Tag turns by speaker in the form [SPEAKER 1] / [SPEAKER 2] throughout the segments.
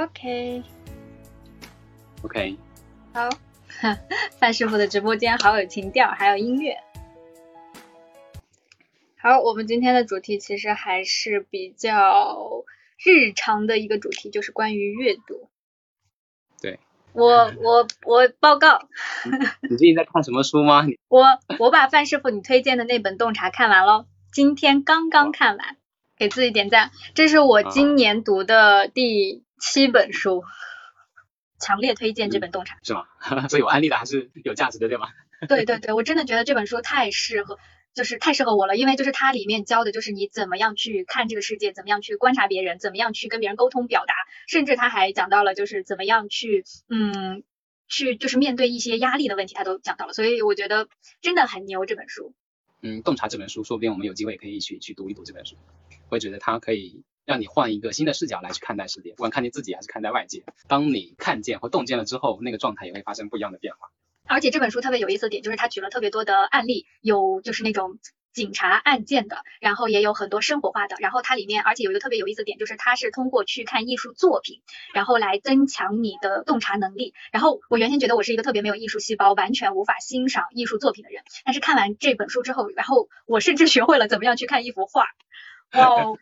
[SPEAKER 1] OK
[SPEAKER 2] OK，
[SPEAKER 1] 好，范师傅的直播间好有情调，还有音乐。好，我们今天的主题其实还是比较日常的一个主题，就是关于阅读。
[SPEAKER 2] 对，
[SPEAKER 1] 我我我报告，
[SPEAKER 2] 你最近在看什么书吗？
[SPEAKER 1] 我我把范师傅你推荐的那本《洞察》看完喽，今天刚刚看完，给自己点赞。这是我今年读的第七本书，强烈推荐这本《洞察》。
[SPEAKER 2] 是吗？所以我安利的还是有价值的，对吗？
[SPEAKER 1] 对对对，我真的觉得这本书太适合。就是太适合我了，因为就是它里面教的就是你怎么样去看这个世界，怎么样去观察别人，怎么样去跟别人沟通表达，甚至他还讲到了就是怎么样去嗯去就是面对一些压力的问题，他都讲到了，所以我觉得真的很牛这本书。
[SPEAKER 2] 嗯，洞察这本书，说不定我们有机会可以一起去读一读这本书，我觉得它可以让你换一个新的视角来去看待世界，不管看见自己还是看待外界。当你看见或洞见了之后，那个状态也会发生不一样的变化。
[SPEAKER 1] 而且这本书特别有意思的点就是他举了特别多的案例，有就是那种警察案件的，然后也有很多生活化的，然后它里面而且有一个特别有意思的点就是它是通过去看艺术作品，然后来增强你的洞察能力。然后我原先觉得我是一个特别没有艺术细胞，完全无法欣赏艺术作品的人，但是看完这本书之后，然后我甚至学会了怎么样去看一幅画。哇！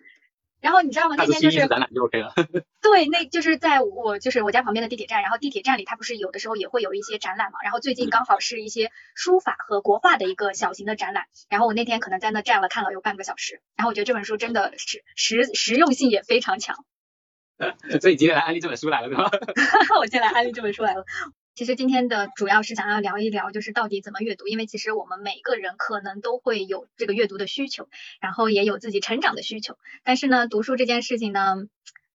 [SPEAKER 1] 然后你知道吗？那天就是
[SPEAKER 2] 展览就 OK 了。
[SPEAKER 1] 对，那就是在我就是我家旁边的地铁站，然后地铁站里它不是有的时候也会有一些展览嘛。然后最近刚好是一些书法和国画的一个小型的展览。然后我那天可能在那站了看了有半个小时。然后我觉得这本书真的是实实用性也非常强。
[SPEAKER 2] 所以今天来安利这本书来了，对吧？
[SPEAKER 1] 我今天来安利这本书来了。其实今天的主要是想要聊一聊，就是到底怎么阅读，因为其实我们每个人可能都会有这个阅读的需求，然后也有自己成长的需求。但是呢，读书这件事情呢，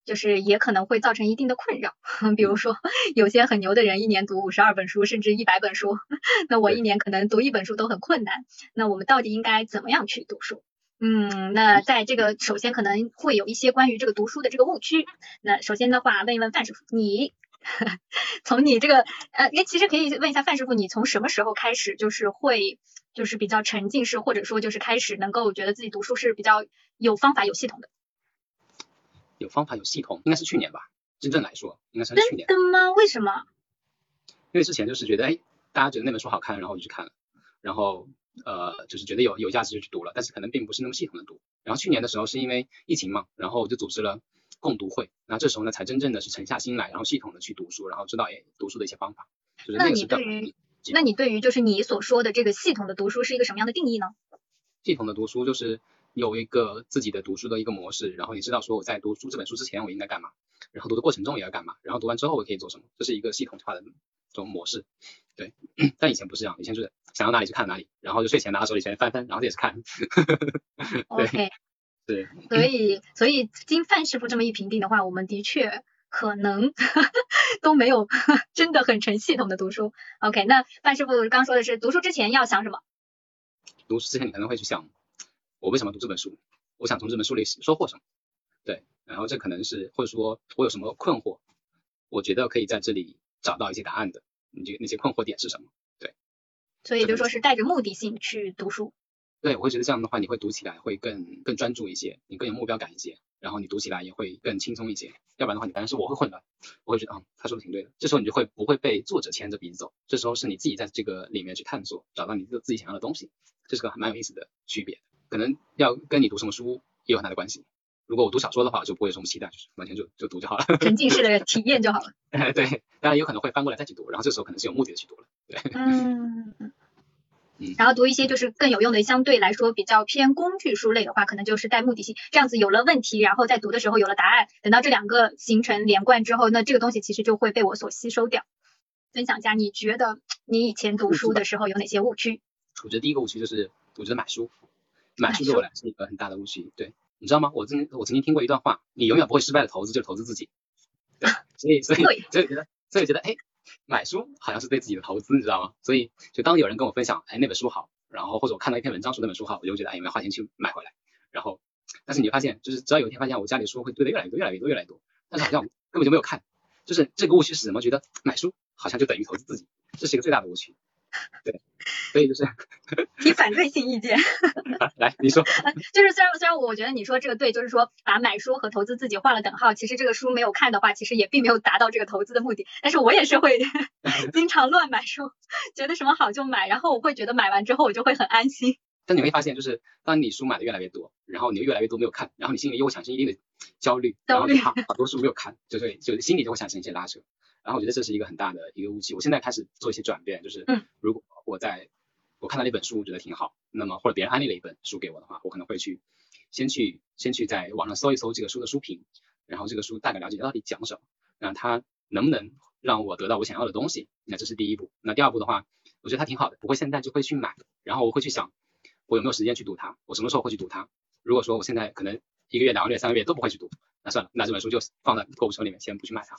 [SPEAKER 1] 就是也可能会造成一定的困扰。比如说，有些很牛的人一年读五十二本书，甚至一百本书，那我一年可能读一本书都很困难。那我们到底应该怎么样去读书？嗯，那在这个首先可能会有一些关于这个读书的这个误区。那首先的话，问一问范师傅，你。从你这个呃，哎，其实可以问一下范师傅，你从什么时候开始就是会就是比较沉浸式，或者说就是开始能够觉得自己读书是比较有方法、有系统的？
[SPEAKER 2] 有方法、有系统，应该是去年吧。真正来说，应该是去年。
[SPEAKER 1] 真的吗？为什么？
[SPEAKER 2] 因为之前就是觉得，哎，大家觉得那本书好看，然后我就去看了，然后呃，就是觉得有有价值就去读了，但是可能并不是那么系统的读。然后去年的时候是因为疫情嘛，然后我就组织了。共读会，那这时候呢，才真正的是沉下心来，然后系统的去读书，然后知道哎读书的一些方法。
[SPEAKER 1] 就是那你对于，那你对于就是你所说的这个系统的读书是一个什么样的定义呢？
[SPEAKER 2] 系统的读书就是有一个自己的读书的一个模式，然后你知道说我在读书这本书之前我应该干嘛，然后读的过程中也要干嘛，然后读完之后我可以做什么，这是一个系统化的这种模式。对，但以前不是这样，以前就是想到哪里就看哪里，然后就睡前拿到手里先翻翻，然后也是看。
[SPEAKER 1] OK。
[SPEAKER 2] 对，
[SPEAKER 1] 所以所以经范师傅这么一评定的话，我们的确可能 都没有 真的很成系统的读书。OK，那范师傅刚说的是读书之前要想什么？
[SPEAKER 2] 读书之前你可能会去想，我为什么读这本书？我想从这本书里收获什么？对，然后这可能是或者说我有什么困惑？我觉得可以在这里找到一些答案的。你觉得那些困惑点是什么？对，
[SPEAKER 1] 所以就说是带着目的性去读书。
[SPEAKER 2] 对，我会觉得这样的话，你会读起来会更更专注一些，你更有目标感一些，然后你读起来也会更轻松一些。要不然的话，你反正是我会混乱，我会觉得啊，他说的挺对的。这时候你就会不会被作者牵着鼻子走，这时候是你自己在这个里面去探索，找到你自自己想要的东西，这是个蛮有意思的区别。可能要跟你读什么书也有很大的关系。如果我读小说的话，就不会有什么期待，就是完全就就读就好了，
[SPEAKER 1] 沉浸式的体验就好了。
[SPEAKER 2] 对，当然有可能会翻过来再去读，然后这时候可能是有目的的去读了。对，
[SPEAKER 1] 嗯。然后读一些就是更有用的，相对来说比较偏工具书类的话，可能就是带目的性，这样子有了问题，然后在读的时候有了答案，等到这两个形成连贯之后，那这个东西其实就会被我所吸收掉。分享一下，你觉得你以前读书的时候有哪些误区？
[SPEAKER 2] 我觉得第一个误区就是，我觉得买书，买书对我来说是一个很大的误区。对，你知道吗？我曾我曾经听过一段话，你永远不会失败的投资就是投资自己。对，所以所以所以觉得所以觉得哎。买书好像是对自己的投资，你知道吗？所以就当有人跟我分享，哎，那本书好，然后或者我看到一篇文章说那本书好，我就觉得哎，有没有花钱去买回来？然后，但是你会发现，就是只要有一天发现我家里书会堆的越来越多，越来越多，越来越多，但是好像根本就没有看，就是这个误区是什么？觉得买书好像就等于投资自己，这是一个最大的误区。对，所以就是
[SPEAKER 1] 提反对性意见。
[SPEAKER 2] 来，你说。
[SPEAKER 1] 就是虽然虽然我觉得你说这个对，就是说把买书和投资自己画了等号，其实这个书没有看的话，其实也并没有达到这个投资的目的。但是我也是会 经常乱买书，觉得什么好就买，然后我会觉得买完之后我就会很安心。
[SPEAKER 2] 但你会发现，就是当你书买的越来越多，然后你越来越多没有看，然后你心里又会产生一定的焦虑，然后你怕好多书没有看，就会就心里就会产生一些拉扯。然后我觉得这是一个很大的一个误区。我现在开始做一些转变，就是如果我在我看到那本书，我觉得挺好，那么或者别人安利了一本书给我的话，我可能会去先去先去在网上搜一搜这个书的书评，然后这个书大概了解到底讲什么，那它能不能让我得到我想要的东西？那这是第一步。那第二步的话，我觉得它挺好的，不会现在就会去买，然后我会去想我有没有时间去读它，我什么时候会去读它？如果说我现在可能一个月、两个月、三个月都不会去读，那算了，那这本书就放在购物车里面，先不去买它。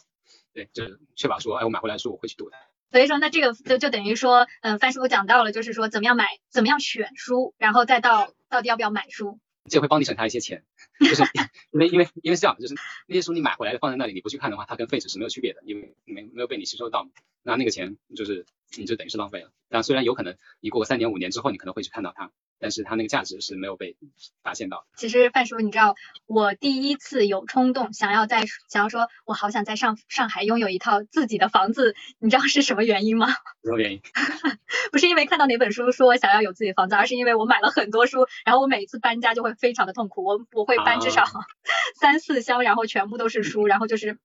[SPEAKER 2] 对，就是确保说，哎，我买回来的书我会去读的。
[SPEAKER 1] 所以说，那这个就就等于说，嗯，范师傅讲到了，就是说怎么样买，怎么样选书，然后再到到底要不要买书。
[SPEAKER 2] 这会帮你省下一些钱，就是 因为因为因为是这样，就是那些书你买回来放在那里，你不去看的话，它跟废纸是没有区别的，因为没没有被你吸收到，那那个钱就是你就等于是浪费了。但虽然有可能你过个三年五年之后，你可能会去看到它。但是它那个价值是没有被发现到。
[SPEAKER 1] 其实范叔，你知道我第一次有冲动想要在想要说，我好想在上上海拥有一套自己的房子，你知道是什么原因吗？
[SPEAKER 2] 什么原因？
[SPEAKER 1] 不是因为看到哪本书说想要有自己的房子，而是因为我买了很多书，然后我每一次搬家就会非常的痛苦。我我会搬至少 三四箱，然后全部都是书，然后就是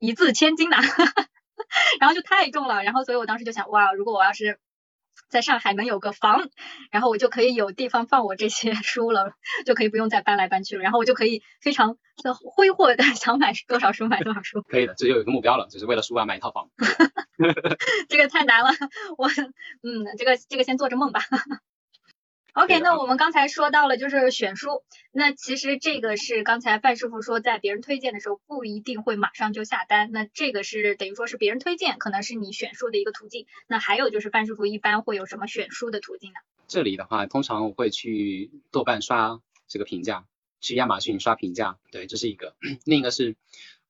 [SPEAKER 1] 一字千金呐，然后就太重了。然后所以我当时就想，哇，如果我要是在上海能有个房，然后我就可以有地方放我这些 书了，就可以不用再搬来搬去了，然后我就可以非常挥霍的 想买多少书买多少书。
[SPEAKER 2] 可以的，这就有一个目标了，就是为了书啊买一套房。
[SPEAKER 1] 这个太难了，我嗯，这个这个先做着梦吧。OK，那我们刚才说到了就是选书，那其实这个是刚才范师傅说，在别人推荐的时候不一定会马上就下单，那这个是等于说是别人推荐，可能是你选书的一个途径。那还有就是范师傅一般会有什么选书的途径呢？
[SPEAKER 2] 这里的话，通常我会去豆瓣刷这个评价，去亚马逊刷评价，对，这是一个。另一个是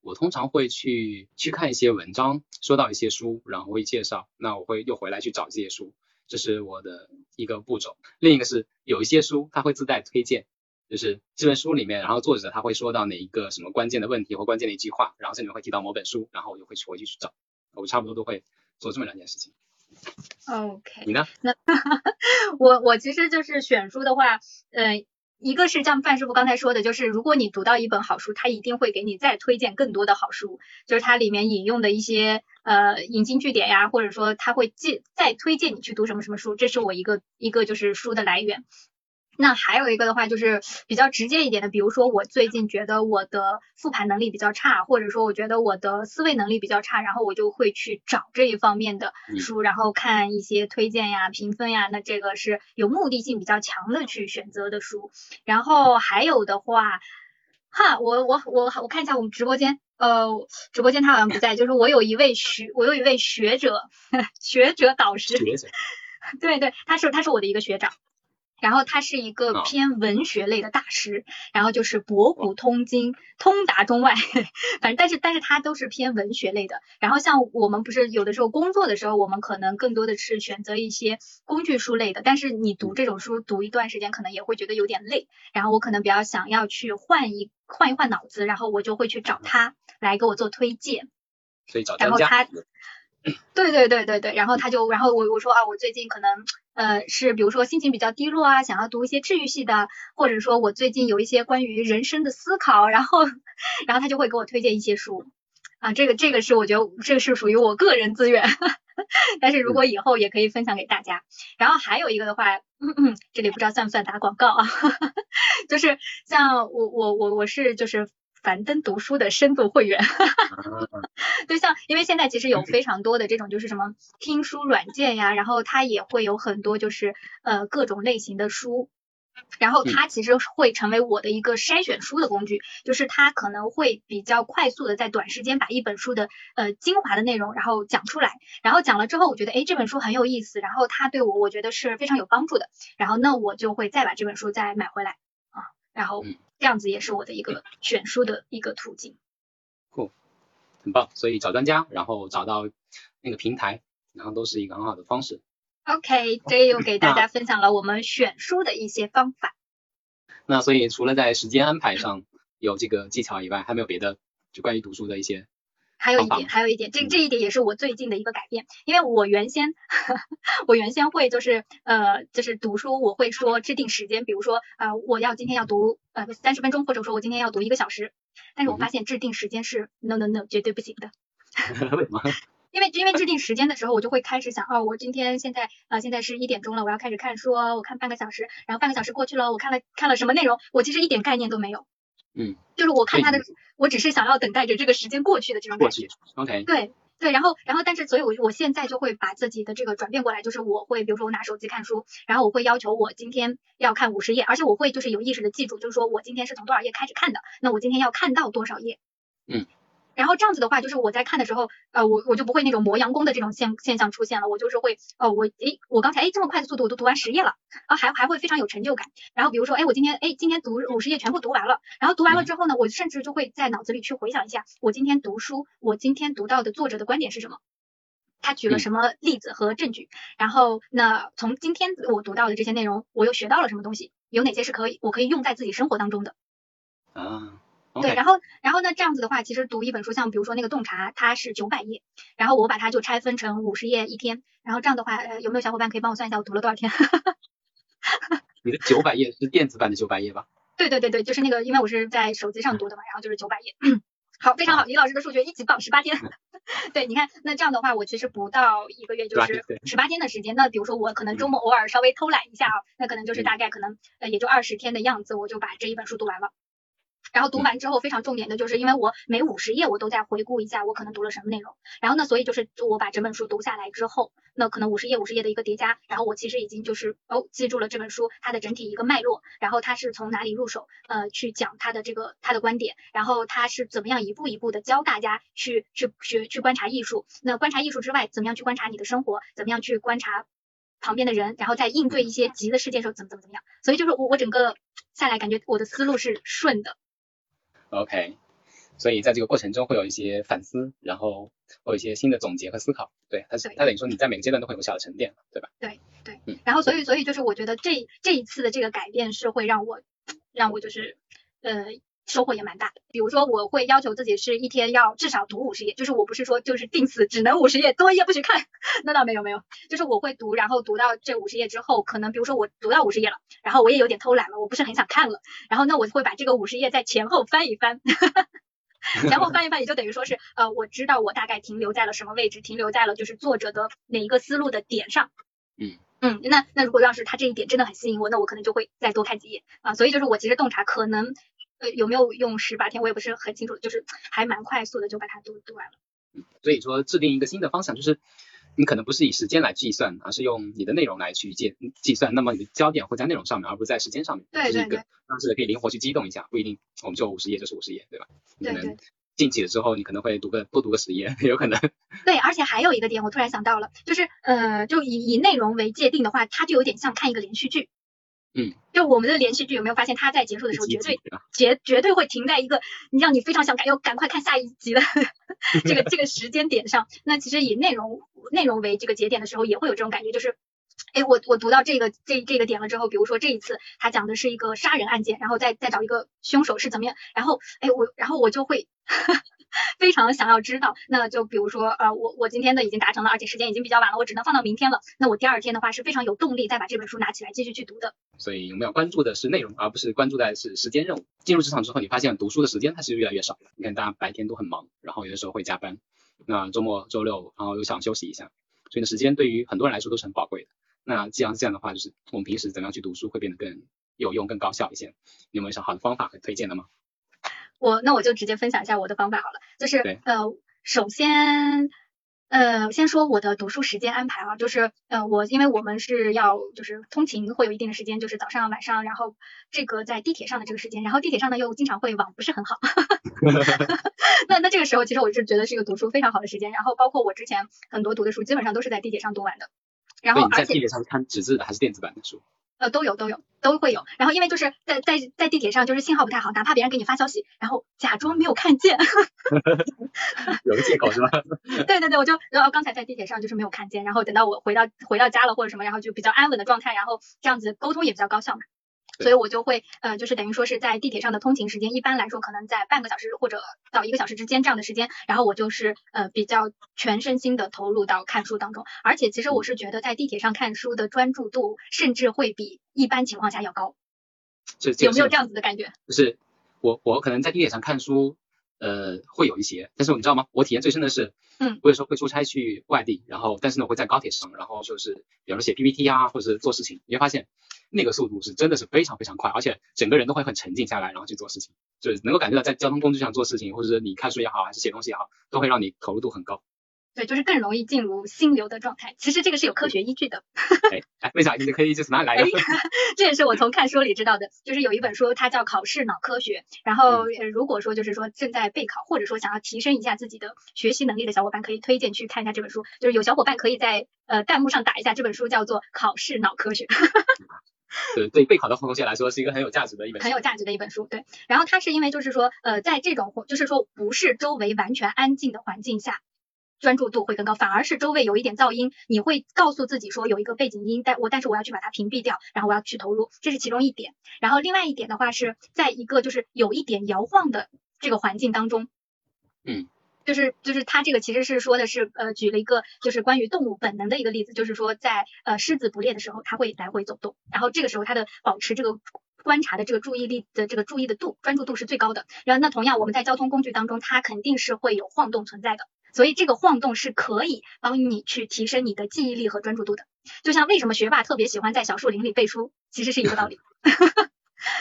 [SPEAKER 2] 我通常会去去看一些文章，说到一些书，然后会介绍，那我会又回来去找这些书。这是我的一个步骤，另一个是有一些书它会自带推荐，就是这本书里面，然后作者他会说到哪一个什么关键的问题或关键的一句话，然后这里面会提到某本书，然后我就会去回去去找，我差不多都会做这么两件事情。
[SPEAKER 1] OK，
[SPEAKER 2] 你呢？
[SPEAKER 1] 那 我我其实就是选书的话，嗯。一个是像范师傅刚才说的，就是如果你读到一本好书，他一定会给你再推荐更多的好书，就是它里面引用的一些呃引经据典呀，或者说他会介再推荐你去读什么什么书，这是我一个一个就是书的来源。那还有一个的话，就是比较直接一点的，比如说我最近觉得我的复盘能力比较差，或者说我觉得我的思维能力比较差，然后我就会去找这一方面的书，然后看一些推荐呀、评分呀，那这个是有目的性比较强的去选择的书。然后还有的话，哈，我我我我看一下我们直播间，呃，直播间他好像不在，就是我有一位学，我有一位学者，学者导师，对对，他是他是我的一个学长。然后他是一个偏文学类的大师，然后就是博古通今，通达中外，反正但是但是他都是偏文学类的。然后像我们不是有的时候工作的时候，我们可能更多的是选择一些工具书类的，但是你读这种书读一段时间，可能也会觉得有点累。然后我可能比较想要去换一换一换脑子，然后我就会去找他来给我做推荐。
[SPEAKER 2] 所以找
[SPEAKER 1] 专家。对对对对对，然后他就，然后我我说啊，我最近可能呃是比如说心情比较低落啊，想要读一些治愈系的，或者说我最近有一些关于人生的思考，然后然后他就会给我推荐一些书啊，这个这个是我觉得这个是属于我个人资源，但是如果以后也可以分享给大家。然后还有一个的话，这里不知道算不算打广告啊，就是像我我我我是就是。樊登读书的深度会员，就像因为现在其实有非常多的这种就是什么听书软件呀，然后它也会有很多就是呃各种类型的书，然后它其实会成为我的一个筛选书的工具，就是它可能会比较快速的在短时间把一本书的呃精华的内容然后讲出来，然后讲了之后我觉得哎这本书很有意思，然后它对我我觉得是非常有帮助的，然后那我就会再把这本书再买回来。啊，然后。这样子也是我的一个选书的一个途径。
[SPEAKER 2] 酷，很棒。所以找专家，然后找到那个平台，然后都是一个很好的方式。
[SPEAKER 1] OK，这又给大家分享了我们选书的一些方法。
[SPEAKER 2] 那所以除了在时间安排上有这个技巧以外，还没有别的就关于读书的一些。
[SPEAKER 1] 还有一点，还有一点，这这一点也是我最近的一个改变，因为我原先 我原先会就是呃就是读书，我会说制定时间，比如说呃我要今天要读呃三十分钟，或者说我今天要读一个小时，但是我发现制定时间是 no no no 绝对不行的。
[SPEAKER 2] 为什么？
[SPEAKER 1] 因为因为制定时间的时候，我就会开始想，哦，我今天现在啊现在是一点钟了，我要开始看书，我看半个小时，然后半个小时过去了，我看了看了什么内容，我其实一点概念都没有。
[SPEAKER 2] 嗯，
[SPEAKER 1] 就是我看他的，我只是想要等待着这个时间过去的这种感觉。
[SPEAKER 2] OK。
[SPEAKER 1] 对对，然后然后但是所以，我我现在就会把自己的这个转变过来，就是我会比如说我拿手机看书，然后我会要求我今天要看五十页，而且我会就是有意识的记住，就是说我今天是从多少页开始看的，那我今天要看到多少页。
[SPEAKER 2] 嗯。
[SPEAKER 1] 然后这样子的话，就是我在看的时候，呃，我我就不会那种磨洋工的这种现现象出现了，我就是会，哦，我，诶，我刚才，诶，这么快的速度我都读完十页了，啊，还还会非常有成就感。然后比如说，诶，我今天，诶，今天读五十页全部读完了，然后读完了之后呢，我甚至就会在脑子里去回想一下，我今天读书，我今天读到的作者的观点是什么，他举了什么例子和证据，然后那从今天我读到的这些内容，我又学到了什么东西，有哪些是可以我可以用在自己生活当中的。
[SPEAKER 2] 啊。
[SPEAKER 1] 对，然后，然后呢，这样子的话，其实读一本书，像比如说那个洞察，它是九百页，然后我把它就拆分成五十页一天，然后这样的话，呃，有没有小伙伴可以帮我算一下我读了多少天？
[SPEAKER 2] 你的九百页是电子版的九百页吧？
[SPEAKER 1] 对对对对，就是那个，因为我是在手机上读的嘛，然后就是九百页。好，非常好，李老师的数学一级棒，十八天。对，你看，那这样的话，我其实不到一个月就是十八天的时间。那比如说我可能周末偶尔稍微偷懒一下啊，那可能就是大概可能呃也就二十天的样子，我就把这一本书读完了。然后读完之后，非常重点的就是，因为我每五十页我都在回顾一下我可能读了什么内容。然后呢，所以就是我把整本书读下来之后，那可能五十页五十页的一个叠加，然后我其实已经就是哦记住了这本书它的整体一个脉络，然后它是从哪里入手，呃，去讲它的这个它的观点，然后它是怎么样一步一步的教大家去去学去观察艺术。那观察艺术之外，怎么样去观察你的生活？怎么样去观察旁边的人？然后在应对一些急的事件时候怎么怎么怎么样？所以就是我我整个下来感觉我的思路是顺的。
[SPEAKER 2] OK，所以在这个过程中会有一些反思，然后会有一些新的总结和思考。对，它是它等于说你在每个阶段都会有小的沉淀，对吧？
[SPEAKER 1] 对对，嗯。然后所以所以就是我觉得这这一次的这个改变是会让我让我就是呃收获也蛮大的。比如说我会要求自己是一天要至少读五十页，就是我不是说就是定死只能五十页，多一页不许看。那倒没有没有，就是我会读，然后读到这五十页之后，可能比如说我读到五十页了。然后我也有点偷懒了，我不是很想看了。然后那我会把这个五十页在前后翻一翻，前后翻一翻，也就等于说是呃，我知道我大概停留在了什么位置，停留在了就是作者的哪一个思路的点上。
[SPEAKER 2] 嗯
[SPEAKER 1] 嗯，那那如果要是他这一点真的很吸引我，那我可能就会再多看几页啊。所以就是我其实洞察可能呃有没有用十八天，我也不是很清楚，就是还蛮快速的就把它读读完了。
[SPEAKER 2] 嗯，所以说制定一个新的方向就是。你可能不是以时间来计算，而是用你的内容来去计计算。那么你的焦点会在内容上面，而不是在时间上面。
[SPEAKER 1] 对对对。
[SPEAKER 2] 但是可以灵活去机动一下，不一定我们就五十页就是五十页，对吧？
[SPEAKER 1] 对对。
[SPEAKER 2] 进去了之后，你可能会读个多读个十页，有可能。
[SPEAKER 1] 对，而且还有一个点，我突然想到了，就是呃，就以以内容为界定的话，它就有点像看一个连续剧。
[SPEAKER 2] 嗯。
[SPEAKER 1] 就我们的连续剧有没有发现，它在结束的时候绝对绝绝对会停在一个你让你非常想赶要赶快看下一集的 这个这个时间点上。那其实以内容。内容为这个节点的时候，也会有这种感觉，就是，哎，我我读到这个这这个点了之后，比如说这一次他讲的是一个杀人案件，然后再再找一个凶手是怎么样，然后，哎，我然后我就会非常想要知道，那就比如说，呃，我我今天的已经达成了，而且时间已经比较晚了，我只能放到明天了，那我第二天的话是非常有动力再把这本书拿起来继续去读的。
[SPEAKER 2] 所以我们要关注的是内容，而不是关注的是时间任务。进入职场之后，你发现读书的时间它其实越来越少了。你看大家白天都很忙，然后有的时候会加班。那周末、周六，然后又想休息一下，所以呢，时间对于很多人来说都是很宝贵的。那既然是这样的话，就是我们平时怎么样去读书会变得更有用、更高效一些？你有没有什么好的方法和推荐的吗？
[SPEAKER 1] 我那我就直接分享一下我的方法好了，就是呃，首先。呃，先说我的读书时间安排啊，就是呃，我因为我们是要就是通勤会有一定的时间，就是早上晚上，然后这个在地铁上的这个时间，然后地铁上呢又经常会网不是很好，那那这个时候其实我是觉得是一个读书非常好的时间，然后包括我之前很多读的书基本上都是在地铁上读完的，然后
[SPEAKER 2] 而且在地铁上看纸质的还是电子版的书？
[SPEAKER 1] 呃，都有都有都会有。然后因为就是在在在地铁上就是信号不太好，哪怕别人给你发消息，然后假装没有看见。
[SPEAKER 2] 有个借口是吧？
[SPEAKER 1] 对对对，我就然后刚才在地铁上就是没有看见，然后等到我回到回到家了或者什么，然后就比较安稳的状态，然后这样子沟通也比较高效嘛。所以我就会呃，就是等于说是在地铁上的通勤时间，一般来说可能在半个小时或者到一个小时之间这样的时间，然后我就是呃比较全身心的投入到看书当中，而且其实我是觉得在地铁上看书的专注度甚至会比一般情况下要高，有没有这样子的感觉？
[SPEAKER 2] 就是我我可能在地铁上看书呃会有一些，但是你知道吗？我体验最深的是，
[SPEAKER 1] 嗯，
[SPEAKER 2] 我有时候会出差去外地，然后但是呢我会在高铁上，然后就是比如说写 PPT 啊，或者是做事情，你会发现。那个速度是真的是非常非常快，而且整个人都会很沉静下来，然后去做事情，就是能够感觉到在交通工具上做事情，或者是你看书也好，还是写东西也好，都会让你投入度很高。
[SPEAKER 1] 对，就是更容易进入心流的状态。其实这个是有科学依据的。
[SPEAKER 2] 哎，为啥你的科学依据是哪里来的？
[SPEAKER 1] 这也是我从看书里知道的。就是有一本书，它叫《考试脑科学》。然后如果说就是说正在备考，或者说想要提升一下自己的学习能力的小伙伴，可以推荐去看一下这本书。就是有小伙伴可以在呃弹幕上打一下这本书，叫做《考试脑科学》。
[SPEAKER 2] 对对，备考的同学来说是一个很有价值的一本，
[SPEAKER 1] 很有价值的一本书。对，然后它是因为就是说，呃，在这种就是说不是周围完全安静的环境下，专注度会更高，反而是周围有一点噪音，你会告诉自己说有一个背景音，但我但是我要去把它屏蔽掉，然后我要去投入，这是其中一点。然后另外一点的话是在一个就是有一点摇晃的这个环境当中，
[SPEAKER 2] 嗯。
[SPEAKER 1] 就是就是他这个其实是说的是呃举了一个就是关于动物本能的一个例子，就是说在呃狮子捕猎的时候，它会来回走动，然后这个时候它的保持这个观察的这个注意力的这个注意的度专注度是最高的。然后那同样我们在交通工具当中，它肯定是会有晃动存在的，所以这个晃动是可以帮你去提升你的记忆力和专注度的。就像为什么学霸特别喜欢在小树林里背书，其实是一个道理。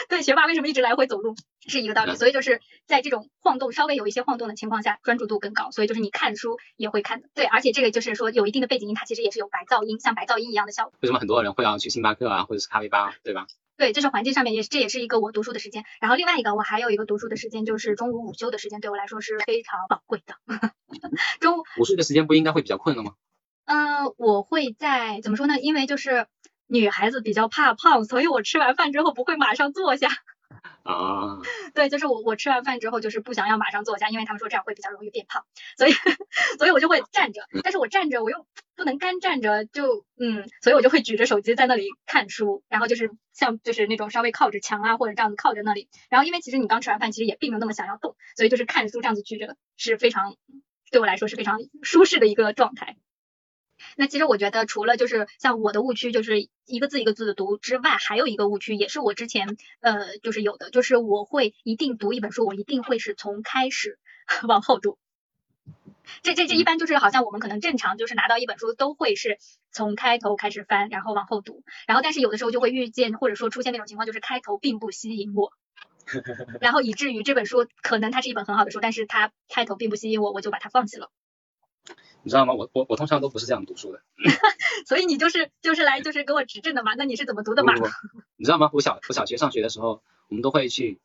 [SPEAKER 1] 对，学霸为什么一直来回走路是一个道理，所以就是在这种晃动稍微有一些晃动的情况下，专注度更高，所以就是你看书也会看的。对，而且这个就是说有一定的背景音，它其实也是有白噪音，像白噪音一样的效果。
[SPEAKER 2] 为什么很多人会要去星巴克啊，或者是咖啡吧，对吧？
[SPEAKER 1] 对，这是环境上面也这也是一个我读书的时间。然后另外一个我还有一个读书的时间，就是中午午休的时间，对我来说是非常宝贵的。中午
[SPEAKER 2] 午睡的时间不应该会比较困了吗？
[SPEAKER 1] 嗯，我会在怎么说呢？因为就是女孩子比较怕胖，所以我吃完饭之后不会马上坐下。
[SPEAKER 2] 啊，
[SPEAKER 1] 对，就是我我吃完饭之后就是不想要马上坐下，因为他们说这样会比较容易变胖，所以所以我就会站着，但是我站着我又不能干站着，就嗯，所以我就会举着手机在那里看书，然后就是像就是那种稍微靠着墙啊或者这样子靠着那里，然后因为其实你刚吃完饭其实也并没有那么想要动，所以就是看书这样子举着是非常对我来说是非常舒适的一个状态。那其实我觉得，除了就是像我的误区，就是一个字一个字的读之外，还有一个误区，也是我之前呃就是有的，就是我会一定读一本书，我一定会是从开始 往后读。这这这一般就是好像我们可能正常就是拿到一本书都会是从开头开始翻，然后往后读，然后但是有的时候就会遇见或者说出现那种情况，就是开头并不吸引我，然后以至于这本书可能它是一本很好的书，但是它开头并不吸引我，我就把它放弃了。
[SPEAKER 2] 你知道吗？我我我通常都不是这样读书的，
[SPEAKER 1] 所以你就是就是来就是给我指正的嘛？那你是怎么读的嘛？
[SPEAKER 2] 你知道吗？我小我小学上学的时候，我们都会去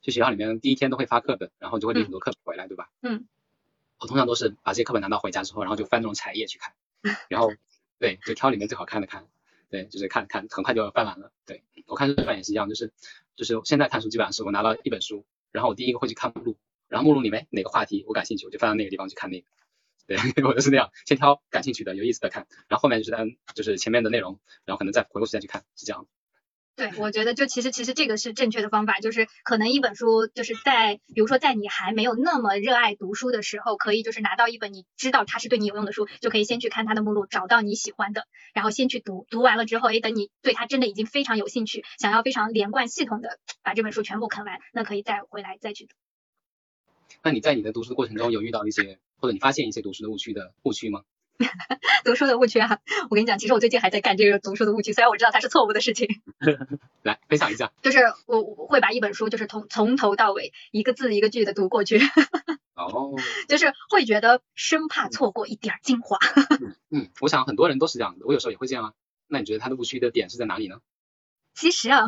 [SPEAKER 2] 去学校里面第一天都会发课本，然后就会领很多课本回来，对吧？
[SPEAKER 1] 嗯。
[SPEAKER 2] 我通常都是把这些课本拿到回家之后，然后就翻那种彩页去看，然后 对，就挑里面最好看的看，对，就是看看很快就翻完了。对我看日本也是一样，就是就是现在看书基本上是我拿到一本书，然后我第一个会去看目录，然后目录里面哪个话题我感兴趣，我就翻到那个地方去看那个。对，我就是那样，先挑感兴趣的、有意思的看，然后后面就是按就是前面的内容，然后可能再回过去再去看，是这样。
[SPEAKER 1] 对，我觉得就其实其实这个是正确的方法，就是可能一本书就是在比如说在你还没有那么热爱读书的时候，可以就是拿到一本你知道它是对你有用的书，就可以先去看它的目录，找到你喜欢的，然后先去读，读完了之后，哎，等你对它真的已经非常有兴趣，想要非常连贯系统的把这本书全部啃完，那可以再回来再去读。
[SPEAKER 2] 那你在你的读书的过程中有遇到一些？或者你发现一些读书的误区的误区吗？
[SPEAKER 1] 读书的误区啊，我跟你讲，其实我最近还在干这个读书的误区，虽然我知道它是错误的事情。
[SPEAKER 2] 来分享一下。
[SPEAKER 1] 就是我我会把一本书就是从从头到尾一个字一个句的读过去。
[SPEAKER 2] 哦。
[SPEAKER 1] 就是会觉得生怕错过一点精华。
[SPEAKER 2] 嗯，我想很多人都是这样的，我有时候也会这样啊。那你觉得它的误区的点是在哪里呢？
[SPEAKER 1] 其实啊，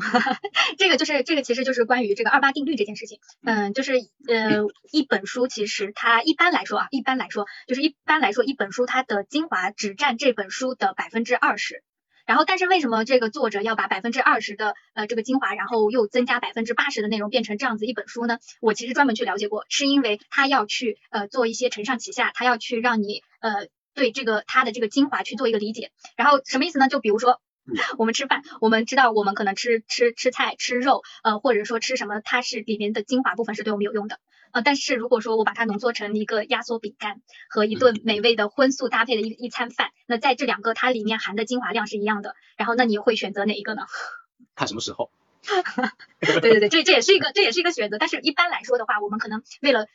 [SPEAKER 1] 这个就是这个，其实就是关于这个二八定律这件事情。嗯，就是呃，一本书其实它一般来说啊，一般来说就是一般来说一本书它的精华只占这本书的百分之二十。然后但是为什么这个作者要把百分之二十的呃这个精华，然后又增加百分之八十的内容变成这样子一本书呢？我其实专门去了解过，是因为他要去呃做一些承上启下，他要去让你呃对这个他的这个精华去做一个理解。然后什么意思呢？就比如说。我们吃饭，我们知道我们可能吃吃吃菜吃肉，呃，或者说吃什么，它是里面的精华部分是对我们有用的，呃，但是如果说我把它浓缩成一个压缩饼干和一顿美味的荤素搭配的一一餐饭，那在这两个它里面含的精华量是一样的，然后那你会选择哪一个呢？
[SPEAKER 2] 看什么时候？
[SPEAKER 1] 对对对，这这也是一个这也是一个选择，但是一般来说的话，我们可能为了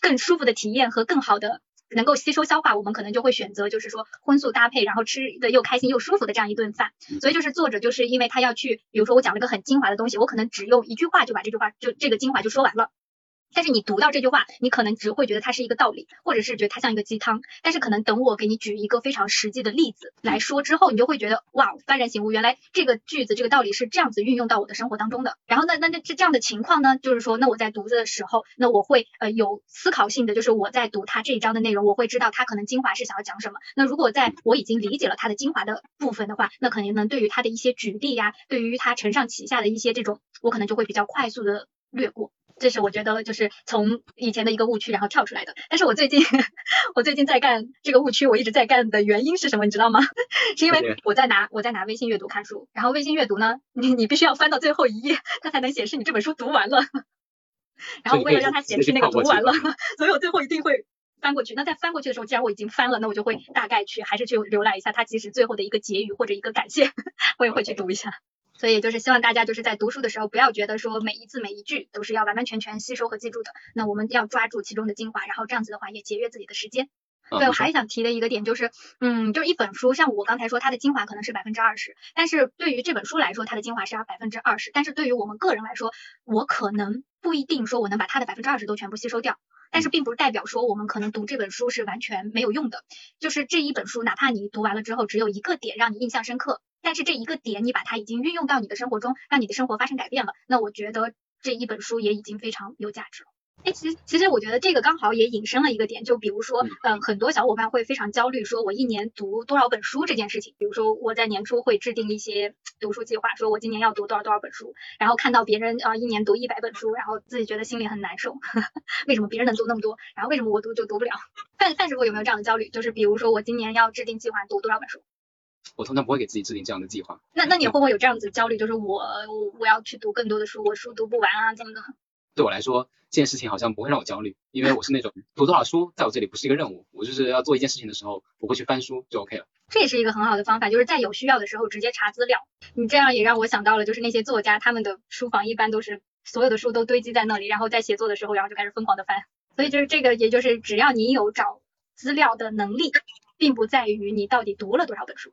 [SPEAKER 1] 更舒服的体验和更好的。能够吸收消化，我们可能就会选择就是说荤素搭配，然后吃的又开心又舒服的这样一顿饭。所以就是作者就是因为他要去，比如说我讲了个很精华的东西，我可能只用一句话就把这句话就这个精华就说完了。但是你读到这句话，你可能只会觉得它是一个道理，或者是觉得它像一个鸡汤。但是可能等我给你举一个非常实际的例子来说之后，你就会觉得哇，幡然醒悟，原来这个句子这个道理是这样子运用到我的生活当中的。然后那那那这这样的情况呢，就是说那我在读的时候，那我会呃有思考性的，就是我在读它这一章的内容，我会知道它可能精华是想要讲什么。那如果在我已经理解了它的精华的部分的话，那可能能对于它的一些举例呀，对于它承上启下的一些这种，我可能就会比较快速的略过。这是我觉得就是从以前的一个误区然后跳出来的，但是我最近我最近在干这个误区，我一直在干的原因是什么，你知道吗？是因为我在拿我在拿微信阅读看书，然后微信阅读呢，你你必须要翻到最后一页，它才能显示你这本书读完了。然后为了让它显示那个读完了，所以我最后一定会翻过去。那在翻过去的时候，既然我已经翻了，那我就会大概去还是去浏览一下它其实最后的一个结语或者一个感谢，我也会去读一下。所以就是希望大家就是在读书的时候，不要觉得说每一字每一句都是要完完全全吸收和记住的。那我们要抓住其中的精华，然后这样子的话也节约自己的时间。对，我还想提的一个点就是，嗯，就是一本书，像我刚才说，它的精华可能是百分之二十，但是对于这本书来说，它的精华是要百分之二十。但是对于我们个人来说，我可能不一定说我能把它的百分之二十都全部吸收掉。但是并不代表说我们可能读这本书是完全没有用的。就是这一本书，哪怕你读完了之后只有一个点让你印象深刻。但是这一个点，你把它已经运用到你的生活中，让你的生活发生改变了，那我觉得这一本书也已经非常有价值了。哎，其实其实我觉得这个刚好也引申了一个点，就比如说，嗯，很多小伙伴会非常焦虑，说我一年读多少本书这件事情。比如说我在年初会制定一些读书计划，说我今年要读多少多少本书，然后看到别人啊一年读一百本书，然后自己觉得心里很难受，为什么别人能读那么多，然后为什么我读就读不了？范范师傅有没有这样的焦虑？就是比如说我今年要制定计划读多少本书？
[SPEAKER 2] 我通常不会给自己制定这样的计划。
[SPEAKER 1] 那那你会不会有这样子焦虑？就是我我我要去读更多的书，我书读不完啊，怎么怎么？
[SPEAKER 2] 对我来说，这件事情好像不会让我焦虑，因为我是那种读多少书在我这里不是一个任务，我就是要做一件事情的时候，我会去翻书就 OK 了。
[SPEAKER 1] 这也是一个很好的方法，就是在有需要的时候直接查资料。你这样也让我想到了，就是那些作家他们的书房一般都是所有的书都堆积在那里，然后在写作的时候，然后就开始疯狂的翻。所以就是这个，也就是只要你有找资料的能力，并不在于你到底读了多少本书。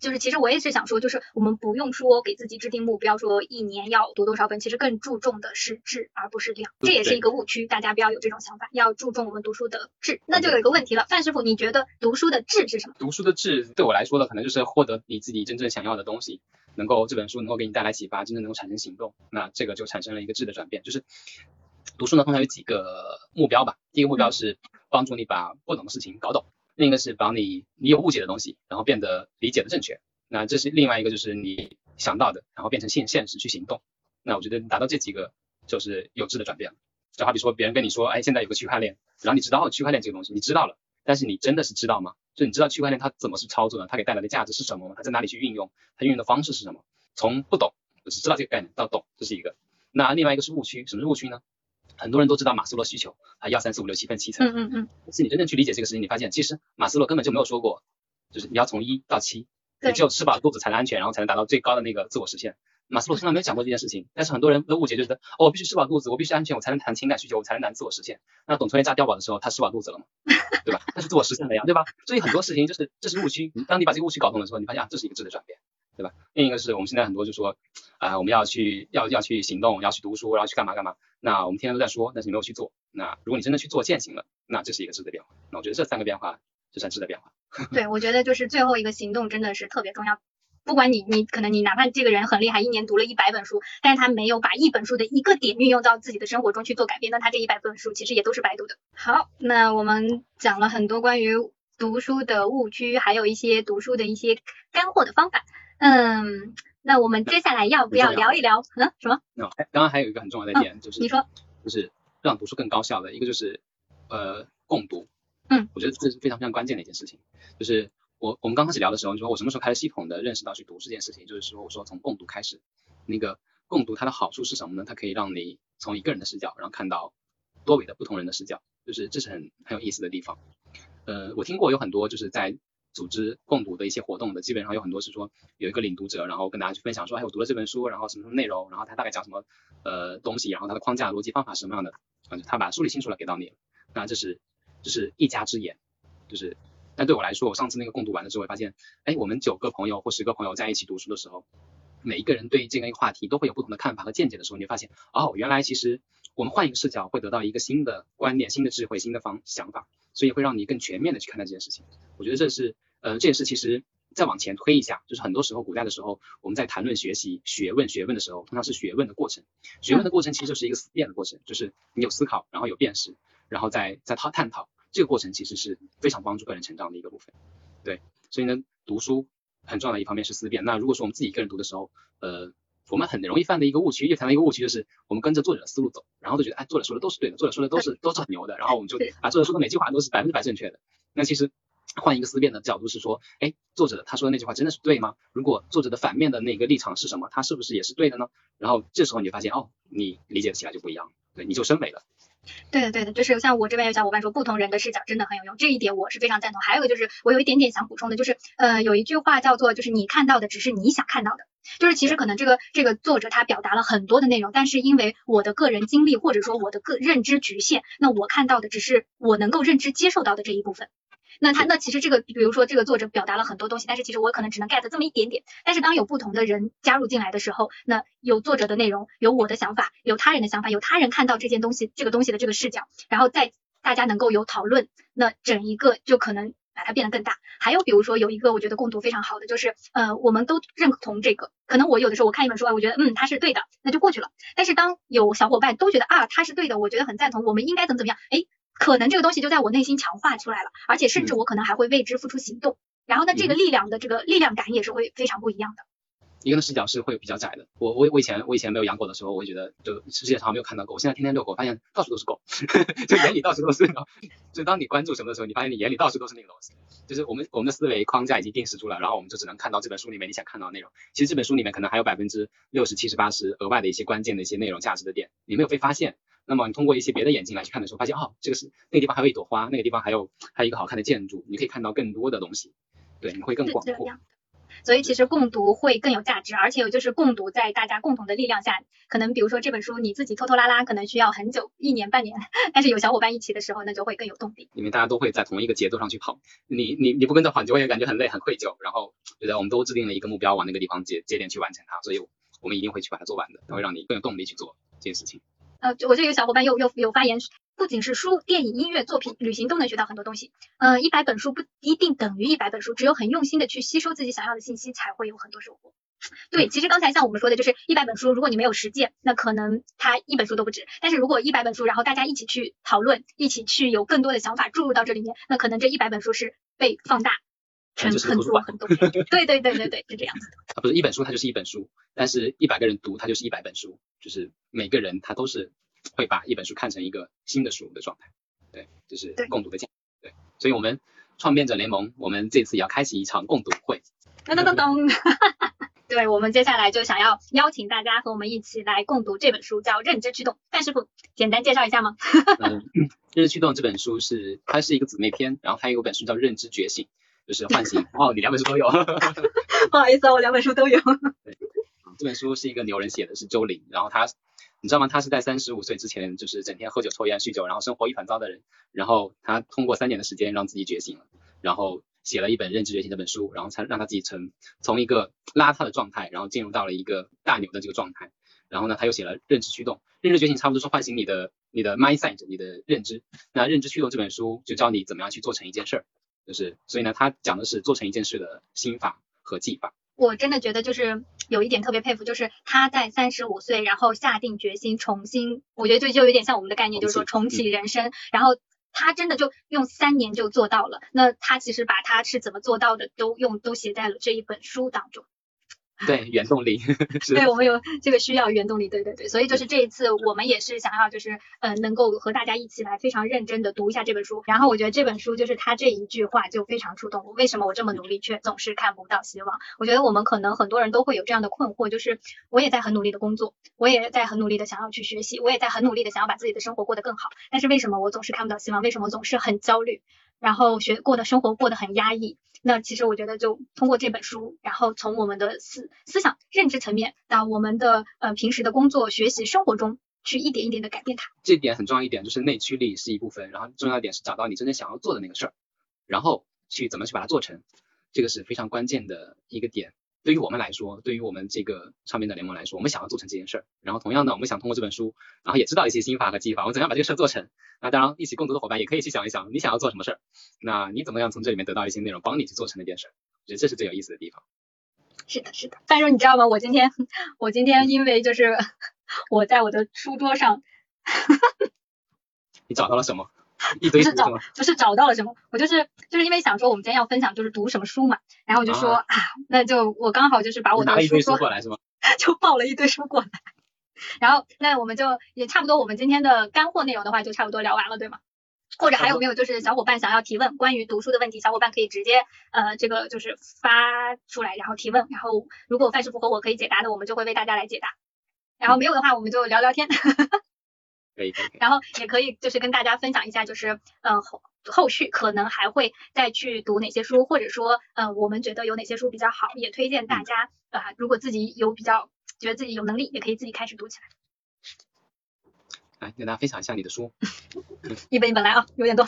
[SPEAKER 1] 就是其实我也是想说，就是我们不用说给自己制定目标，说一年要读多少本，其实更注重的是质而不是量，这也是一个误区，大家不要有这种想法，要注重我们读书的质。那就有一个问题了，范师傅，你觉得读书的质是什么？
[SPEAKER 2] 读书的质对我来说的，可能就是获得你自己真正想要的东西，能够这本书能够给你带来启发，真正能够产生行动，那这个就产生了一个质的转变。就是读书呢，通常有几个目标吧，第一个目标是帮助你把不懂的事情搞懂。另一个是把你你有误解的东西，然后变得理解的正确。那这是另外一个，就是你想到的，然后变成现现实去行动。那我觉得达到这几个就是有质的转变了。就好比说别人跟你说，哎，现在有个区块链，然后你知道区块链这个东西，你知道了，但是你真的是知道吗？就你知道区块链它怎么是操作的，它给带来的价值是什么吗？它在哪里去运用？它运用的方式是什么？从不懂，只知道这个概念到懂，这是一个。那另外一个是误区，什么是误区呢？很多人都知道马斯洛需求啊，一二三四五六七分七层。
[SPEAKER 1] 嗯嗯嗯。
[SPEAKER 2] 但是你真正去理解这个事情，你发现其实马斯洛根本就没有说过，就是你要从一到七，你只有吃饱肚子才能安全，然后才能达到最高的那个自我实现。马斯洛从来没有讲过这件事情，但是很多人的误解就是，哦，我必须吃饱肚子，我必须安全，我才能谈情感需求，我才能谈自我实现。那董存瑞炸碉堡的时候，他吃饱肚子了吗？对吧？那是自我实现了呀，对吧？所以很多事情就是这是误区。当你把这个误区搞懂了之后，你发现啊，这是一个质的转变。对吧？另一个是我们现在很多就说啊，我们要去要要去行动，要去读书，然后去干嘛干嘛。那我们天天都在说，但是没有去做。那如果你真的去做践行了，那这是一个质的变化。那我觉得这三个变化就算质的变化。
[SPEAKER 1] 对，我觉得就是最后一个行动真的是特别重要。不管你你可能你哪怕这个人很厉害，一年读了一百本书，但是他没有把一本书的一个点运用到自己的生活中去做改变，那他这一百本书其实也都是白读的。好，那我们讲了很多关于读书的误区，还有一些读书的一些干货的方法。嗯，那我们接下来要不要聊一聊？嗯，什么？
[SPEAKER 2] 那刚刚还有一个很重要的点就是，
[SPEAKER 1] 你说，
[SPEAKER 2] 就是让读书更高效的一个就是呃共读。
[SPEAKER 1] 嗯，
[SPEAKER 2] 我觉得这是非常非常关键的一件事情。就是我我们刚开始聊的时候，你说我什么时候开始系统的认识到去读这件事情，就是说我说从共读开始。那个共读它的好处是什么呢？它可以让你从一个人的视角，然后看到多维的不同人的视角，就是这是很很有意思的地方。呃，我听过有很多就是在组织共读的一些活动的，基本上有很多是说有一个领读者，然后跟大家去分享说，哎，我读了这本书，然后什么什么内容，然后他大概讲什么呃东西，然后他的框架、逻辑、方法是什么样的，嗯，他把梳理清楚了给到你，那这是这是一家之言，就是，但对我来说，我上次那个共读完了之后，我发现，哎，我们九个朋友或十个朋友在一起读书的时候，每一个人对这个一个话题都会有不同的看法和见解的时候，你会发现，哦，原来其实我们换一个视角会得到一个新的观点、新的智慧、新的方想法。所以会让你更全面的去看待这件事情，我觉得这是，呃，这也是其实再往前推一下，就是很多时候古代的时候，我们在谈论学习学问学问的时候，通常是学问的过程，学问的过程其实就是一个思辨的过程，就是你有思考，然后有辨识，然后再再讨探讨，这个过程其实是非常帮助个人成长的一个部分，对，所以呢，读书很重要的一方面是思辨，那如果说我们自己一个人读的时候，呃。我们很容易犯的一个误区，又谈到一个误区，就是我们跟着作者的思路走，然后就觉得，哎，作者说的都是对的，作者说的都是都是很牛的，然后我们就啊，作者说的每句话都是百分之百正确的。那其实换一个思辨的角度是说，哎，作者他说的那句话真的是对吗？如果作者的反面的那个立场是什么，他是不是也是对的呢？然后这时候你就发现，哦，你理解起来就不一样，对，你就升美了。
[SPEAKER 1] 对的，对的，就是像我这边有小伙伴说，不同人的视角真的很有用，这一点我是非常赞同。还有个就是，我有一点点想补充的，就是呃，有一句话叫做，就是你看到的只是你想看到的，就是其实可能这个这个作者他表达了很多的内容，但是因为我的个人经历或者说我的个认知局限，那我看到的只是我能够认知接受到的这一部分。那他那其实这个，比如说这个作者表达了很多东西，但是其实我可能只能 get 这么一点点。但是当有不同的人加入进来的时候，那有作者的内容，有我的想法，有他人的想法，有他人看到这件东西这个东西的这个视角，然后再大家能够有讨论，那整一个就可能把它变得更大。还有比如说有一个我觉得共读非常好的，就是呃我们都认同这个，可能我有的时候我看一本书啊，我觉得嗯他是对的，那就过去了。但是当有小伙伴都觉得啊他是对的，我觉得很赞同，我们应该怎么怎么样，哎。可能这个东西就在我内心强化出来了，而且甚至我可能还会为之付出行动，然后呢，这个力量的这个力量感也是会非常不一样的。
[SPEAKER 2] 一个人视角是会比较窄的。我我我以前我以前没有养狗的时候，我会觉得就世界上没有看到狗。我现在天天遛狗，发现到处都是狗，就眼里到处都是。就当你关注什么的时候，你发现你眼里到处都是那个东西。就是我们我们的思维框架已经定势住了，然后我们就只能看到这本书里面你想看到的内容。其实这本书里面可能还有百分之六十、七十、八十额外的一些关键的一些内容价值的点，你没有被发现。那么你通过一些别的眼睛来去看的时候，发现哦，这个是那个地方还有一朵花，那个地方还有还有一个好看的建筑，你可以看到更多的东西，对，你会更广阔。
[SPEAKER 1] 所以其实共读会更有价值，而且有就是共读在大家共同的力量下，可能比如说这本书你自己拖拖拉拉可能需要很久，一年半年，但是有小伙伴一起的时候，那就会更有动力。
[SPEAKER 2] 因为大家都会在同一个节奏上去跑，你你你不跟着跑，就会感觉很累很愧疚，然后觉得我们都制定了一个目标，往那个地方节节点去完成它，所以我们一定会去把它做完的，它会让你更有动力去做这件事情。
[SPEAKER 1] 呃，我就有小伙伴又又有发言，不仅是书、电影、音乐作品、旅行都能学到很多东西。呃，一百本书不一定等于一百本书，只有很用心的去吸收自己想要的信息，才会有很多收获。对，其实刚才像我们说的，就是一百本书，如果你没有实践，那可能它一本书都不值。但是如果一百本书，然后大家一起去讨论，一起去有更多的想法注入到这里面，那可能这一百本书是被放大。很很多很多，对对对对对，是这样子的。
[SPEAKER 2] 它不是一本书，它就是一本书；但是一百个人读，它就是一百本书。就是每个人他都是会把一本书看成一个新的书的状态。对，就是共读的价对，所以我们创变者联盟，我们这次也要开启一场共读会。
[SPEAKER 1] 噔噔噔噔，对，我们接下来就想要邀请大家和我们一起来共读这本书，叫《认知驱动》。范师傅，简单介绍一下吗？
[SPEAKER 2] 嗯，《认知驱动》这本书是它是一个姊妹篇，然后它有本书叫《认知觉醒》。就是唤醒。哦，你两本书都有，
[SPEAKER 1] 不好意思啊，我两本书都有。
[SPEAKER 2] 对，这本书是一个牛人写的，是周玲，然后他，你知道吗？他是在三十五岁之前，就是整天喝酒、抽烟、酗酒，然后生活一团糟的人，然后他通过三年的时间让自己觉醒了，然后写了一本认知觉醒这本书，然后才让他自己从从一个邋遢的状态，然后进入到了一个大牛的这个状态，然后呢，他又写了认知驱动，认知觉醒差不多是唤醒你的你的 mindset，你的认知，那认知驱动这本书就教你怎么样去做成一件事儿。就是，所以呢，他讲的是做成一件事的心法和技法。
[SPEAKER 1] 我真的觉得就是有一点特别佩服，就是他在三十五岁，然后下定决心重新，我觉得就就有点像我们的概念，就是说重启人生。然后他真的就用三年就做到了。那他其实把他是怎么做到的，都用都写在了这一本书当中。
[SPEAKER 2] 对，原动力。
[SPEAKER 1] 对，我们有这个需要原动力，对对对。所以就是这一次我们也是想要就是呃能够和大家一起来非常认真的读一下这本书。然后我觉得这本书就是他这一句话就非常触动我。为什么我这么努力却总是看不到希望？我觉得我们可能很多人都会有这样的困惑，就是我也在很努力的工作，我也在很努力的想要去学习，我也在很努力的想要把自己的生活过得更好。但是为什么我总是看不到希望？为什么总是很焦虑？然后学过的生活过得很压抑？那其实我觉得，就通过这本书，然后从我们的思思想认知层面到我们的呃平时的工作、学习、生活中，去一点一点的改变它。
[SPEAKER 2] 这点很重要一点，就是内驱力是一部分，然后重要一点是找到你真正想要做的那个事儿，然后去怎么去把它做成，这个是非常关键的一个点。对于我们来说，对于我们这个唱片的联盟来说，我们想要做成这件事儿。然后同样的，我们想通过这本书，然后也知道一些心法和技法，我怎样把这个事儿做成。那当然，一起共读的伙伴也可以去想一想，你想要做什么事儿？那你怎么样从这里面得到一些内容，帮你去做成那件事儿？我觉得这是最有意思的地方。
[SPEAKER 1] 是的，是的。范叔，你知道吗？我今天，我今天因为就是 我在我的书桌上，
[SPEAKER 2] 你找到了什么？一堆
[SPEAKER 1] 是找，不是找到了什么？我就是就是因为想说我们今天要分享就是读什么书嘛，然后我就说啊，那就我刚好就是把我的
[SPEAKER 2] 书书过来是吗？
[SPEAKER 1] 就抱了一堆书过来，然后那我们就也差不多，我们今天的干货内容的话就差不多聊完了，对吗？或者还有没有就是小伙伴想要提问关于读书的问题，小伙伴可以直接呃这个就是发出来，然后提问，然后如果范师符合我可以解答的，我们就会为大家来解答，然后没有的话我们就聊聊天。然后也可以就是跟大家分享一下，就是嗯后后续可能还会再去读哪些书，或者说嗯我们觉得有哪些书比较好，也推荐大家啊，如果自己有比较觉得自己有能力，也可以自己开始读起来。
[SPEAKER 2] 来跟大家分享一下你的书，
[SPEAKER 1] 一本一本来啊，有点多。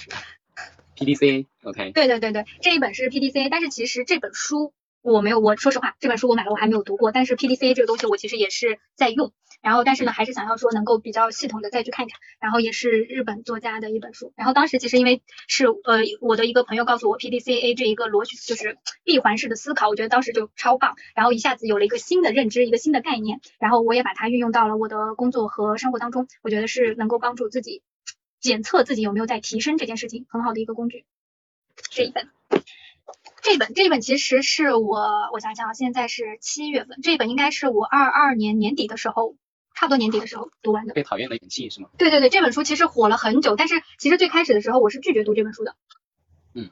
[SPEAKER 2] P D C OK。
[SPEAKER 1] 对对对对，这一本是 P D C，但是其实这本书。我没有，我说实话，这本书我买了，我还没有读过。但是 P D C A 这个东西，我其实也是在用。然后，但是呢，还是想要说能够比较系统的再去看一看。然后也是日本作家的一本书。然后当时其实因为是呃我的一个朋友告诉我 P D C A 这一个逻辑就是闭环式的思考，我觉得当时就超棒。然后一下子有了一个新的认知，一个新的概念。然后我也把它运用到了我的工作和生活当中，我觉得是能够帮助自己检测自己有没有在提升这件事情很好的一个工具。这一本。这本这本其实是我我想想，现在是七月份，这本应该是我二二年年底的时候，差不多年底的时候读完的。
[SPEAKER 2] 被讨厌的勇气是吗？
[SPEAKER 1] 对对对，这本书其实火了很久，但是其实最开始的时候我是拒绝读这本书的。
[SPEAKER 2] 嗯，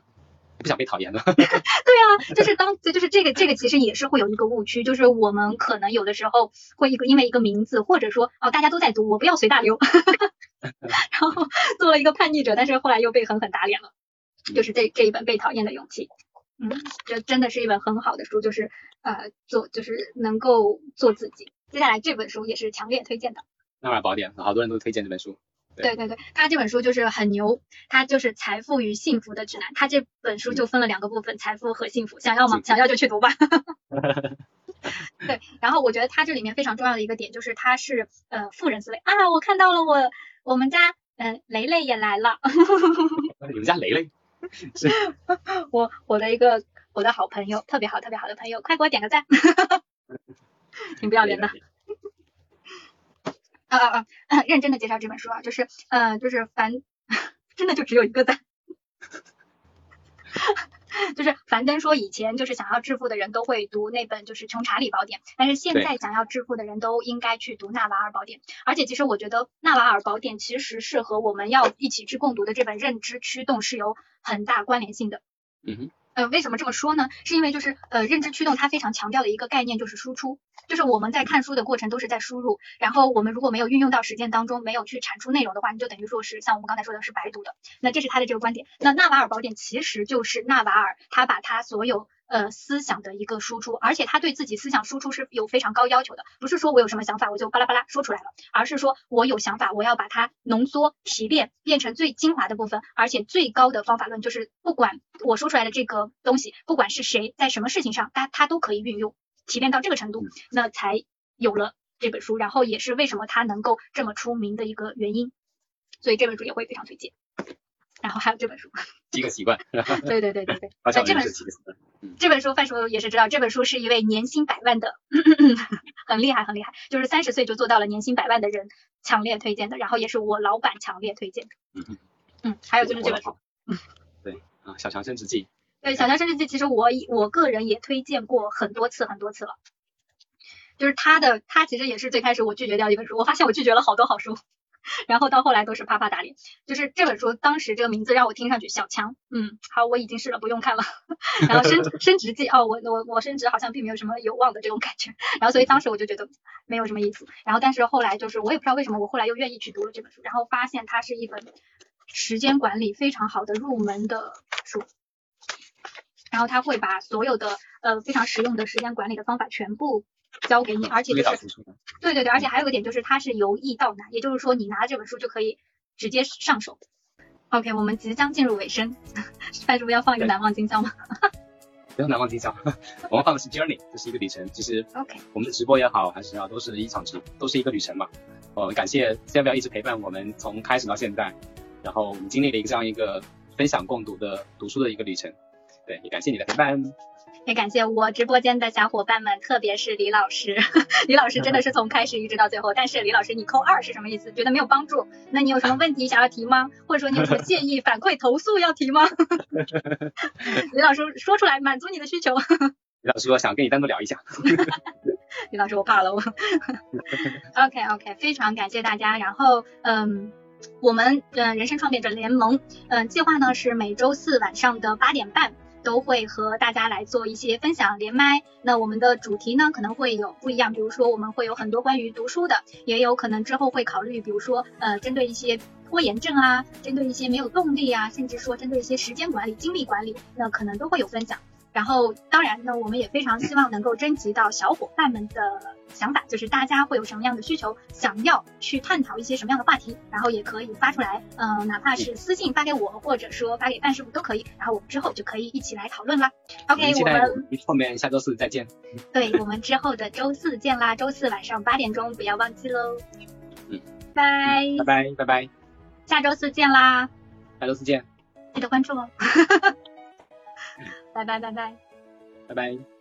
[SPEAKER 2] 不想被讨厌的。
[SPEAKER 1] 对啊，就是当就是这个这个其实也是会有一个误区，就是我们可能有的时候会一个因为一个名字，或者说哦大家都在读，我不要随大流，然后做了一个叛逆者，但是后来又被狠狠打脸了，就是这这一本被讨厌的勇气。嗯，这真的是一本很好的书，就是呃做就是能够做自己。接下来这本书也是强烈推荐的，《
[SPEAKER 2] 纳瓦尔宝典》，好多人都推荐这本书。
[SPEAKER 1] 对对对，他这本书就是很牛，他就是财富与幸福的指南。他这本书就分了两个部分，财富和幸福。想要吗？想要就去读吧。对，然后我觉得他这里面非常重要的一个点就是他是呃富人思维啊，我看到了我我们家嗯雷雷也来了。
[SPEAKER 2] 你们家雷雷？是
[SPEAKER 1] 我我的一个我的好朋友，特别好特别好的朋友，快给我点个赞，挺不要脸的。啊啊啊！认真的介绍这本书啊，就是呃就是凡真的就只有一个赞。就是樊登说，以前就是想要致富的人都会读那本就是《穷查理宝典》，但是现在想要致富的人都应该去读《纳瓦尔宝典》。而且其实我觉得《纳瓦尔宝典》其实是和我们要一起去共读的这本《认知驱动》是有很大关联性的。
[SPEAKER 2] 嗯哼。
[SPEAKER 1] 呃，为什么这么说呢？是因为就是呃，认知驱动它非常强调的一个概念就是输出，就是我们在看书的过程都是在输入，然后我们如果没有运用到实践当中，没有去产出内容的话，你就等于说是像我们刚才说的是白读的。那这是他的这个观点。那纳瓦尔宝典其实就是纳瓦尔他把他所有。呃，思想的一个输出，而且他对自己思想输出是有非常高要求的，不是说我有什么想法我就巴拉巴拉说出来了，而是说我有想法，我要把它浓缩提炼，变成最精华的部分，而且最高的方法论就是不管我说出来的这个东西，不管是谁在什么事情上，他他都可以运用，提炼到这个程度，那才有了这本书，然后也是为什么他能够这么出名的一个原因，所以这本书也会非常推荐。然后还有这本书，
[SPEAKER 2] 第 一个习惯。
[SPEAKER 1] 对对对对对。这本书，这本书范叔也是知道，这本书是一位年薪百万的，很厉害很厉害，就是三十岁就做到了年薪百万的人，强烈推荐的。然后也是我老板强烈推荐的。嗯嗯。嗯，还有就是这本书。
[SPEAKER 2] 对啊，小强升职记。
[SPEAKER 1] 对，小强升职记，其实我我个人也推荐过很多次很多次了。就是他的他其实也是最开始我拒绝掉一本书，我发现我拒绝了好多好书。然后到后来都是啪啪打脸，就是这本书当时这个名字让我听上去小强，嗯，好，我已经试了，不用看了。然后升升职记，哦，我我我升职好像并没有什么有望的这种感觉，然后所以当时我就觉得没有什么意思。然后但是后来就是我也不知道为什么我后来又愿意去读了这本书，然后发现它是一本时间管理非常好的入门的书，然后他会把所有的呃非常实用的时间管理的方法全部。教给你，而且就是对对对，而且还有个点就是它是由易到难，也就是说你拿这本书就可以直接上手。OK，我们即将进入尾声，范师傅要放一个难忘今宵吗？
[SPEAKER 2] 不要难忘今宵，我们放的是 journey，这是一个旅程。其实
[SPEAKER 1] OK，
[SPEAKER 2] 我们的直播也好，还是要都是一场直，都是一个旅程嘛。呃，感谢 C L 一直陪伴我们从开始到现在，然后我们经历了一个这样一个分享共读的读书的一个旅程。对，也感谢你的陪伴。
[SPEAKER 1] 也感谢我直播间的小伙伴们，特别是李老师，李老师真的是从开始一直到最后。但是李老师，你扣二是什么意思？觉得没有帮助？那你有什么问题想要提吗？或者说你有什么建议、反馈、投诉要提吗？李老师说出来，满足你的需求。
[SPEAKER 2] 李老师说想跟你单独聊一下。
[SPEAKER 1] 李老师，我怕了我。OK OK，非常感谢大家。然后嗯，我们嗯人生创业者联盟嗯计划呢是每周四晚上的八点半。都会和大家来做一些分享连麦，那我们的主题呢可能会有不一样，比如说我们会有很多关于读书的，也有可能之后会考虑，比如说呃针对一些拖延症啊，针对一些没有动力啊，甚至说针对一些时间管理、精力管理，那可能都会有分享。然后，当然呢，我们也非常希望能够征集到小伙伴们的想法，就是大家会有什么样的需求，想要去探讨一些什么样的话题，然后也可以发出来，嗯，哪怕是私信发给我，或者说发给范师傅都可以，然后我们之后就可以一起来讨论啦。OK，我们
[SPEAKER 2] 后面下周四再见。
[SPEAKER 1] 对，我们之后的周四见啦，周四晚上八点钟不要忘记喽。
[SPEAKER 2] 嗯，
[SPEAKER 1] 拜
[SPEAKER 2] 拜拜拜拜，
[SPEAKER 1] 下周四见啦。
[SPEAKER 2] 下周四见，
[SPEAKER 1] 记得关注哦。拜拜拜拜，
[SPEAKER 2] 拜拜。